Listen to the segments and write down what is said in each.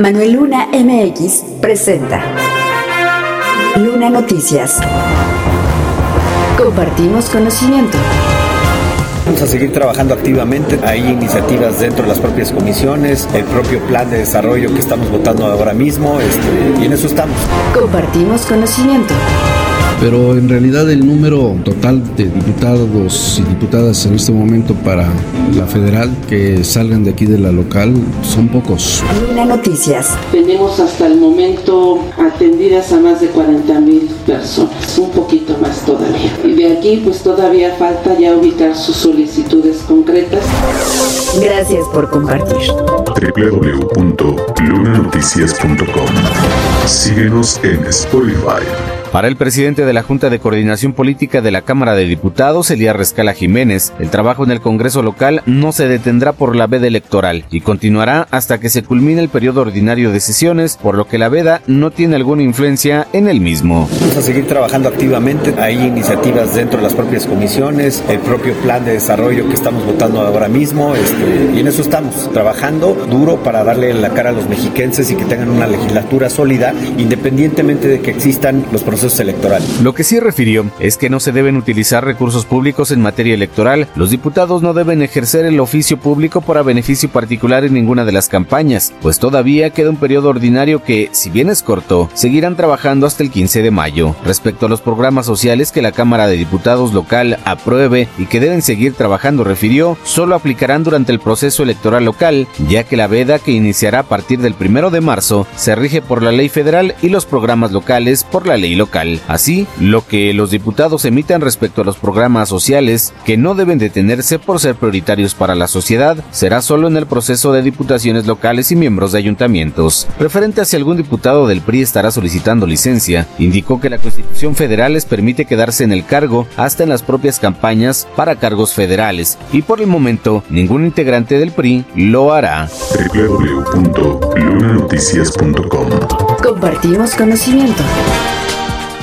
Manuel Luna MX presenta Luna Noticias. Compartimos conocimiento. Vamos a seguir trabajando activamente. Hay iniciativas dentro de las propias comisiones, el propio plan de desarrollo que estamos votando ahora mismo, este, y en eso estamos. Compartimos conocimiento pero en realidad el número total de diputados y diputadas en este momento para la federal que salgan de aquí de la local son pocos. Luna Noticias. Tenemos hasta el momento atendidas a más de 40 mil personas, un poquito más todavía. Y de aquí pues todavía falta ya ubicar sus solicitudes concretas. Gracias por compartir. www.lunanoticias.com Síguenos en Spotify. Para el presidente de la Junta de Coordinación Política de la Cámara de Diputados, Elías Rescala Jiménez, el trabajo en el Congreso local no se detendrá por la veda electoral y continuará hasta que se culmine el periodo ordinario de sesiones, por lo que la veda no tiene alguna influencia en el mismo. Vamos a seguir trabajando activamente. Hay iniciativas dentro de las propias comisiones, el propio plan de desarrollo que estamos votando ahora mismo, este, y en eso estamos, trabajando duro para darle la cara a los mexiquenses y que tengan una legislatura sólida, independientemente de que existan los procesos electoral. Lo que sí refirió es que no se deben utilizar recursos públicos en materia electoral. Los diputados no deben ejercer el oficio público para beneficio particular en ninguna de las campañas, pues todavía queda un periodo ordinario que, si bien es corto, seguirán trabajando hasta el 15 de mayo. Respecto a los programas sociales que la Cámara de Diputados local apruebe y que deben seguir trabajando, refirió, solo aplicarán durante el proceso electoral local, ya que la veda que iniciará a partir del 1 de marzo se rige por la ley federal y los programas locales por la ley local. Así, lo que los diputados emitan respecto a los programas sociales que no deben detenerse por ser prioritarios para la sociedad será solo en el proceso de diputaciones locales y miembros de ayuntamientos. Referente a si algún diputado del PRI estará solicitando licencia, indicó que la Constitución Federal les permite quedarse en el cargo hasta en las propias campañas para cargos federales y por el momento ningún integrante del PRI lo hará. www.lunanoticias.com Compartimos conocimiento.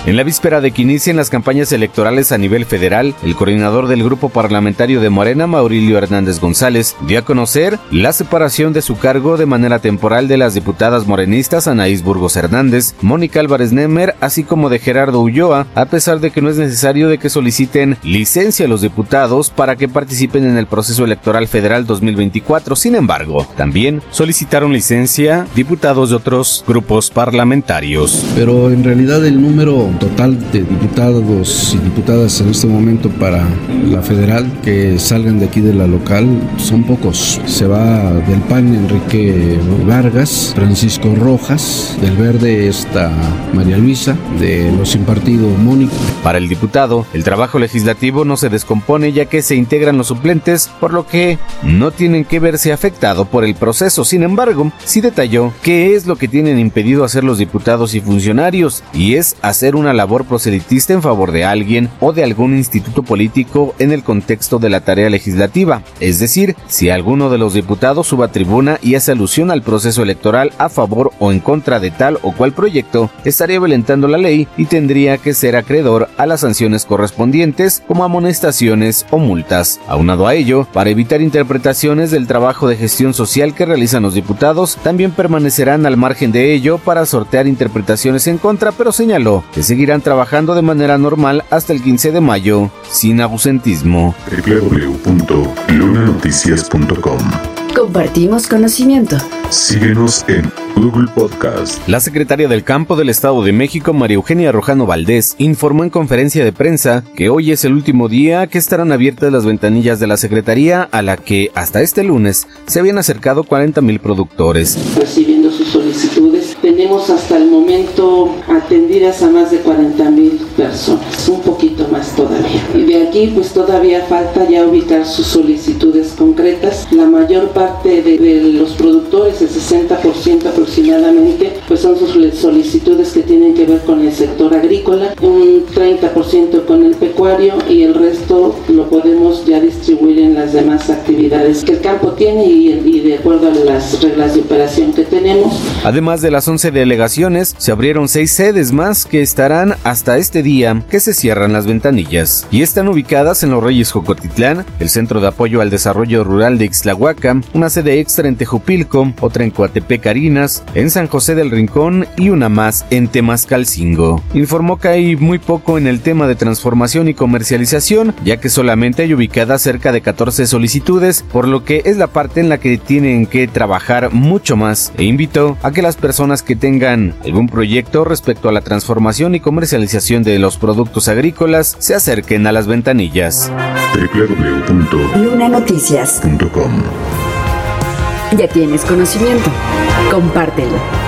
En la víspera de que inicien las campañas electorales a nivel federal, el coordinador del grupo parlamentario de Morena, Maurilio Hernández González, dio a conocer la separación de su cargo de manera temporal de las diputadas morenistas Anaís Burgos Hernández, Mónica Álvarez Nemer, así como de Gerardo Ulloa, a pesar de que no es necesario de que soliciten licencia a los diputados para que participen en el proceso electoral federal 2024. Sin embargo, también solicitaron licencia diputados de otros grupos parlamentarios. Pero en realidad el número total de diputados y diputadas en este momento para la federal que salgan de aquí de la local son pocos. Se va del PAN Enrique Vargas, Francisco Rojas, del Verde está María Luisa, de los sin partido Mónica. Para el diputado, el trabajo legislativo no se descompone ya que se integran los suplentes, por lo que no tienen que verse afectado por el proceso. Sin embargo, sí detalló qué es lo que tienen impedido hacer los diputados y funcionarios, y es hacer un una labor proselitista en favor de alguien o de algún instituto político en el contexto de la tarea legislativa. Es decir, si alguno de los diputados suba a tribuna y hace alusión al proceso electoral a favor o en contra de tal o cual proyecto, estaría violentando la ley y tendría que ser acreedor a las sanciones correspondientes como amonestaciones o multas. Aunado a ello, para evitar interpretaciones del trabajo de gestión social que realizan los diputados, también permanecerán al margen de ello para sortear interpretaciones en contra, pero señaló que se seguirán trabajando de manera normal hasta el 15 de mayo, sin abusentismo. www.lunanoticias.com Compartimos conocimiento. Síguenos en Google Podcast. La secretaria del Campo del Estado de México, María Eugenia Rojano Valdés, informó en conferencia de prensa que hoy es el último día que estarán abiertas las ventanillas de la Secretaría a la que hasta este lunes se habían acercado 40 mil productores. Solicitudes, tenemos hasta el momento atendidas a más de 40 mil personas, un poquito aquí pues todavía falta ya ubicar sus solicitudes concretas. La mayor parte de, de los productores, el 60% aproximadamente, pues son sus solicitudes que tienen que ver con el sector agrícola, un 30% con el pecuario y el resto lo podemos ya distribuir en las demás actividades que el campo tiene y, y de acuerdo a las reglas de operación que tenemos. Además de las 11 delegaciones, se abrieron 6 sedes más que estarán hasta este día que se cierran las ventanillas. Y están ubicadas en Los Reyes Jocotitlán, el Centro de Apoyo al Desarrollo Rural de Ixtlahuaca, una sede extra en Tejupilco, otra en Coatepec en San José del Rincón y una más en Temascalcingo. Informó que hay muy poco en el tema de transformación y comercialización, ya que solamente hay ubicadas cerca de 14 solicitudes, por lo que es la parte en la que tienen que trabajar mucho más e invitó a que las personas que tengan algún proyecto respecto a la transformación y comercialización de los productos agrícolas se acerquen a las ventanillas. Lunanoticias.com Ya tienes conocimiento. Compártelo.